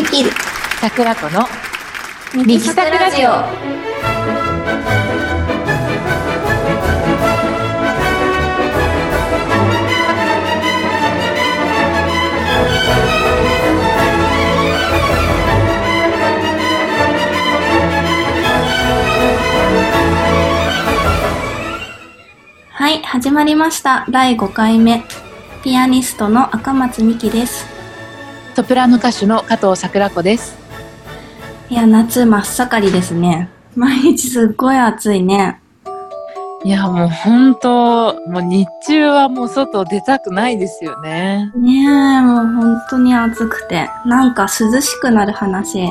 ミキル桜子のミキサクラジオ。はい始まりました。第5回目。ピアニストの赤松美希ですソプラノ歌手の加藤桜子です。いや夏真っ盛りですね毎日すっごい暑いねいや、もう本当、もう日中はもう外出たくないですよね。ねえ、もう本当に暑くて。なんか涼しくなる話、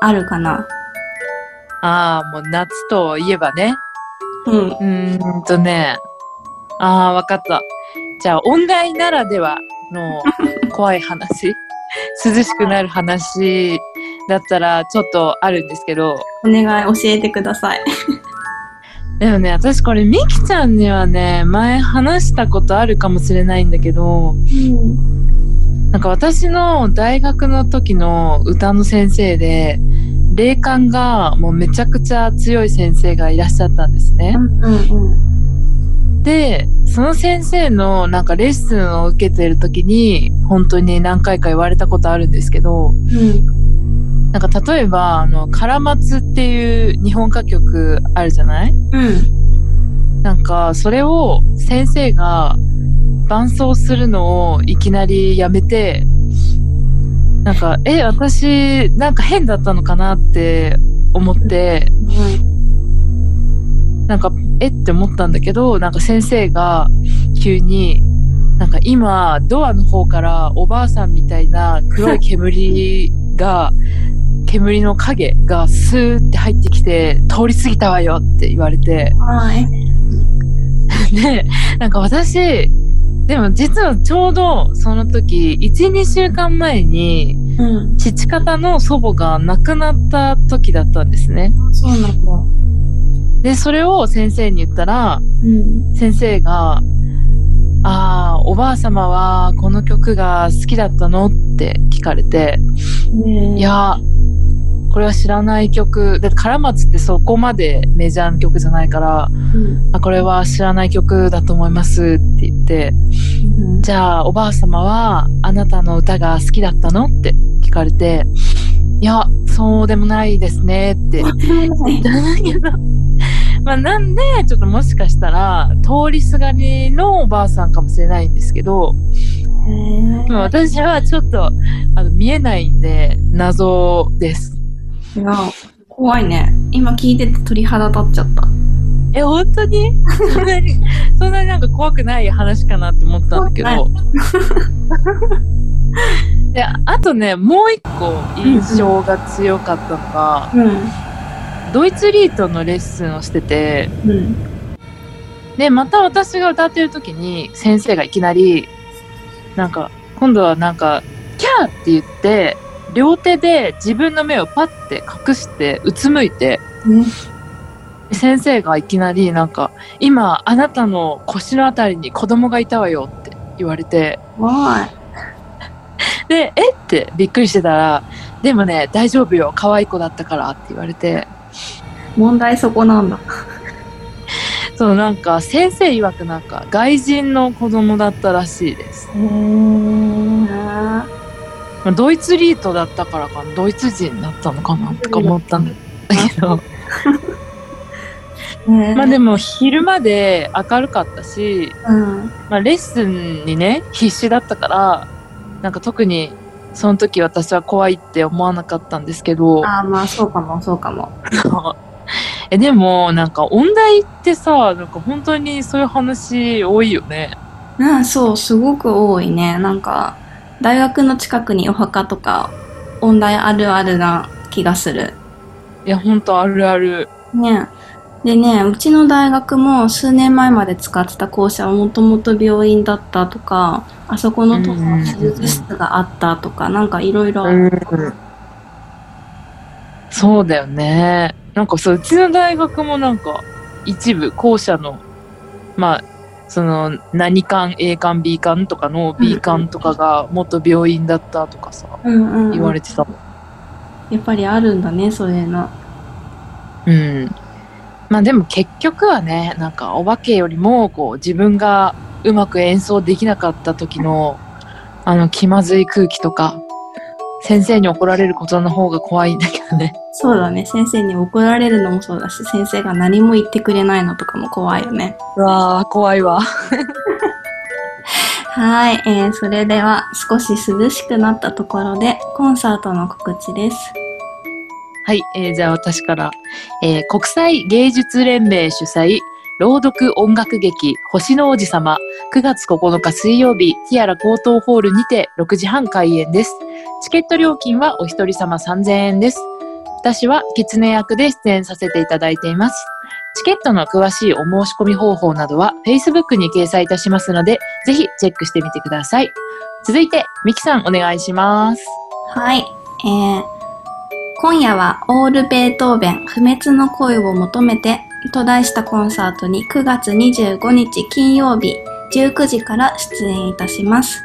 あるかな？ああ、もう夏といえばね。うん。うーんとね。ああ、わかった。じゃあ、音大ならではの怖い話涼しくなる話だったらちょっとあるんですけど。お願い、教えてください。でもね、私これ、みきちゃんにはね、前話したことあるかもしれないんだけど、なんか私の大学の時の歌の先生で、霊感がもうめちゃくちゃ強い先生がいらっしゃったんですねう。んうんうん。で、その先生のなんかレッスンを受けてる時に、本当に何回か言われたことあるんですけど、うん。なんか例えば、あの、カラマツっていう日本歌曲あるじゃない？うん。なんかそれを先生が伴奏するのをいきなりやめてなんかえ私なんか変だったのかなって思ってなんかえって思ったんだけどなんか先生が急になんか今ドアの方からおばあさんみたいな黒い煙が 煙の影がスーって入ってきて通り過ぎたわよって言われてはい。で、なんか私、でも実はちょうどその時、1、2週間前に、うん。父方の祖母が亡くなった時だったんですね。そうなんだ。で、それを先生に言ったら、うん。先生が、ああ、おばあ様はこの曲が好きだったのって聞かれて、ねえい、や、これは知らない曲。だって、カラマツってそこまでメジャーな曲じゃないから、うん。あこれは知らない曲だと思いますって言って、うん。じゃあおばあ様はあなたの歌が好きだったのって聞かれて、いや、そうでもないですねって 言ったんだけど、まあなんでちょっともしかしたら通りすがりのおばあさんかもしれないんですけど、私はちょっとあの見えないんで謎です。え。いや、怖いね。今聞いてて鳥肌立っちゃった。え、本当に？そんなに、そんなになんか怖くない話かなって思ったんだけど。で、あとね、もう一個印象が強かったのが、うん。ドイツリートのレッスンをしてて、うん。で、また私が歌ってる時に先生がいきなり、なんか、今度はなんか、キャーって言って、両手で自分の目をパッて隠してうつむいて、ね。先生がいきなりなんか、今あなたの腰のあたりに子供がいたわよって言われて、わで、えっ？てびっくりしてたら、でもね、大丈夫よ、可愛い子だったからって言われて、い。問題そこなんだ。そうなんか先生曰くなんか外人の子供だったらしいです。へえ。まあドイツリートだったからかな、ドイツ人だったのかな？とか思ったんだけど、ねまあでも昼まで明るかったし、うん。まあレッスンにね、必死だったから、なんか特にその時私は怖いって思わなかったんですけど、ああ、まあそうかも、そうかも。えでもなんか音大ってさなんか本当にそういう話多いよねうん、そう、すごく多いね。なんか、大学の近くにお墓とか、音大あるあるな気がする。いや本当あるあるね。でね、うちの大学も数年前まで使ってた校舎はもともと病院だったとか、あそこのとこうん手術室があったとか、なんかいろいろ。そうだよねなんかそううちの大学もなんか一部校舎のまあその何館 A 館 B 館とかの B 館とかが元病院だったとかさうんうんうん。言われてたもんやっぱりあるんだねそういうのうん。まあでも結局はね、なんかお化けよりも、こう自分がうまく演奏できなかった時の、あの気まずい空気とか、先生に怒られることの方が怖いんだけどね。そうだね。先生に怒られるのもそうだし先生が何も言ってくれないのとかも怖いよね。うわあ、怖いわ。はい、えー、それでは少し涼しくなったところでコンサートの告知です。はい、えーじゃあ私から、えー国際芸術連盟主催、朗読音楽劇、星の王子様、9月9日水曜日、ティアラ高等ホールにて6時半開演です。チケット料金はお一人様3000円です。私は狐役で出演させていただいています。チケットの詳しいお申し込み方法などは Facebook に掲載いたしますので、ぜひチェックしてみてください。続いて、ミキさんお願いします。はい、えー、今夜はオールベートーベン不滅の恋を求めてと題したコンサートに9月25日金曜日19時から出演いたします。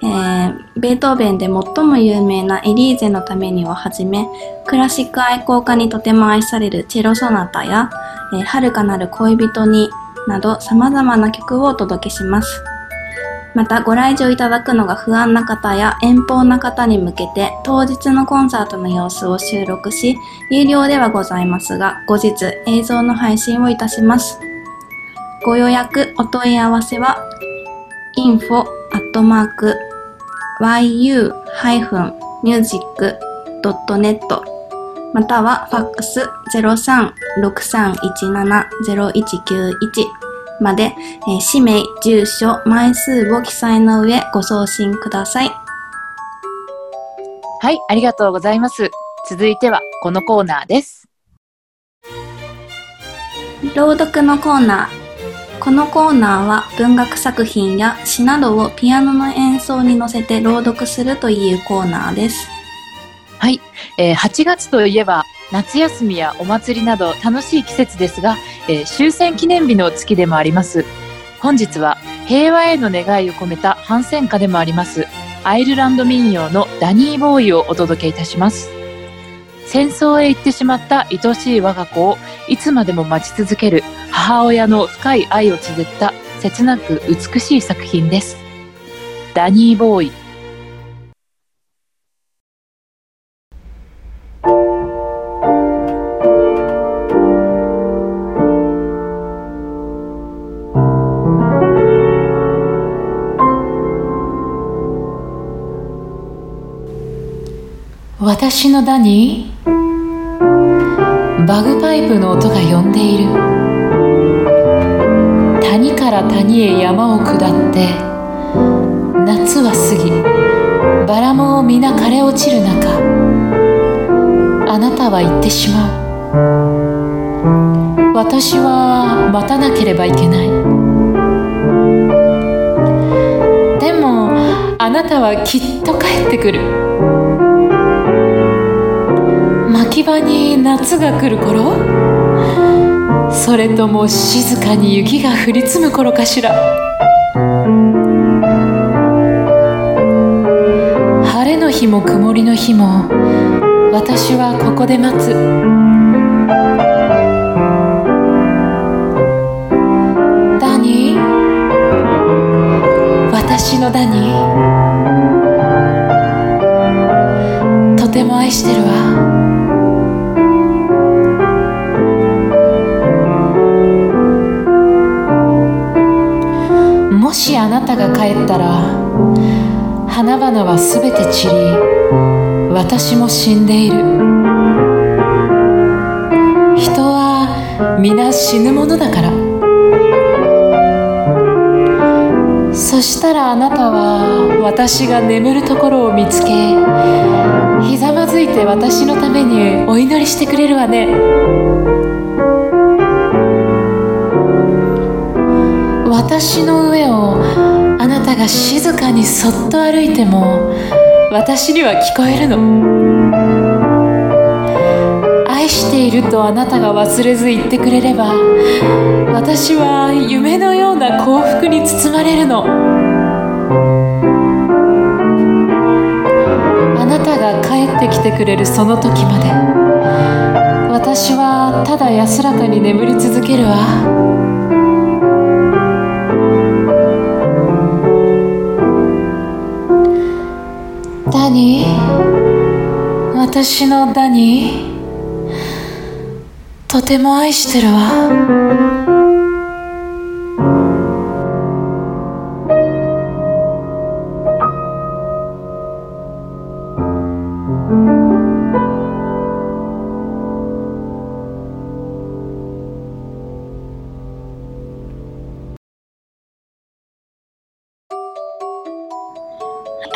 えー、ベートーベンで最も有名なエリーゼのためにをはじめ、クラシック愛好家にとても愛されるチェロソナタや、えー、遥かなる恋人になど様々な曲をお届けします。またご来場いただくのが不安な方や遠方な方に向けて当日のコンサートの様子を収録し、有料ではございますが、後日映像の配信をいたします。ご予約、お問い合わせは info.yu-music.net またはファックス0363170191まで、えー氏名、住所、枚数を記載の上ご送信ください。はい、ありがとうございます。続いてはこのコーナーです。朗読のコーナー。このコーナーは文学作品や詩などをピアノの演奏に乗せて朗読するというコーナーです。はい、えー8月といえば夏休みやお祭りなど楽しい季節ですが、えー終戦記念日の月でもあります。本日は平和への願いを込めた反戦歌でもあります。アイルランド民謡のダニーボーイをお届けいたします。戦争へ行ってしまった愛しい我が子をいつまでも待ち続ける母親の深い愛を綴った切なく美しい作品です。ダニーボーイ。私のダニ？ーバグパイプの音が呼んでいる。谷から谷へ山を下って夏は過ぎバラも皆枯れ落ちる中あなたは言ってしまう。私は待たなければいけない。でもあなたはきっと帰ってくる。牧場に夏が来る頃？それとも静かに雪が降り積む頃かしら？晴れの日も曇りの日も私はここで待つ。ダニ？ー私のダニ？ーとても愛してるわ。もしあなたが帰ったら花々はすべて散り私も死んでいる。人は皆死ぬものだから。そしたらあなたは私が眠るところを見つけひざまずいて私のためにお祈りしてくれるわね。私の上をあなたが静かにそっと歩いても私には聞こえるの。愛しているとあなたが忘れず言ってくれれば私は夢のような幸福に包まれるの。あなたが帰ってきてくれるその時まで私はただ安らかに眠り続けるわ。ニー私のダニ？ーとても愛してるわ。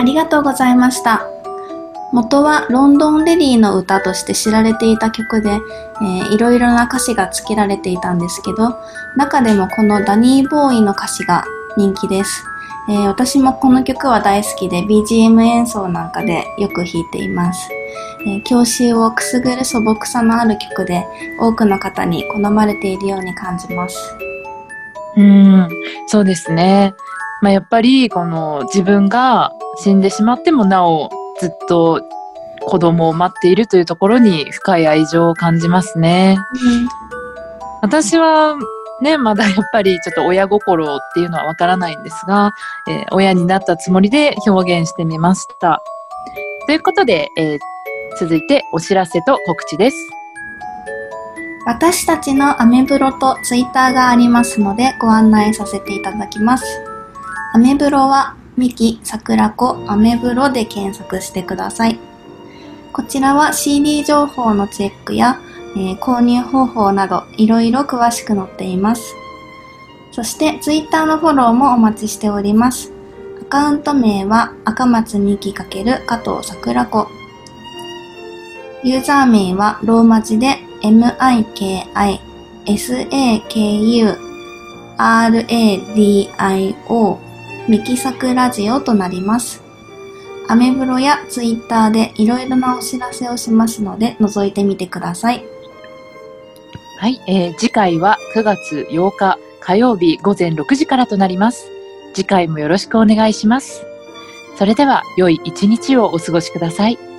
ありがとうございました。元はロンドンレディーの歌として知られていた曲で、えーいろいろな歌詞が付けられていたんですけど、中でもこのダニーボーイの歌詞が人気です。えー私もこの曲は大好きで BGM 演奏なんかでよく弾いています。えー郷愁をくすぐる素朴さのある曲で多くの方に好まれているように感じます。うん、そうですね。まあ、やっぱりこの自分が死んでしまってもなおずっと子供を待っているというところに深い愛情を感じますね。私はね、まだやっぱりちょっと親心っていうのはわからないんですが、えー親になったつもりで表現してみました。ということで、えー続いてお知らせと告知です。私たちのアメブロとツイッターがありますのでご案内させていただきます。アメブロはミキ、サクラコ、アメブロで検索してください。こちらは CD 情報のチェックや、えー購入方法などいろいろ詳しく載っています。そしてツイッターのフォローもお待ちしております。アカウント名は赤松ミキ×加藤桜子。ユーザー名はローマ字で MIKI SAKU RADIO ミキサクラジオとなります。アメブロやツイッターでいろいろなお知らせをしますので覗いてみてください。はい、えー次回は9月8日火曜日午前6時からとなります。次回もよろしくお願いします。それでは良い一日をお過ごしください。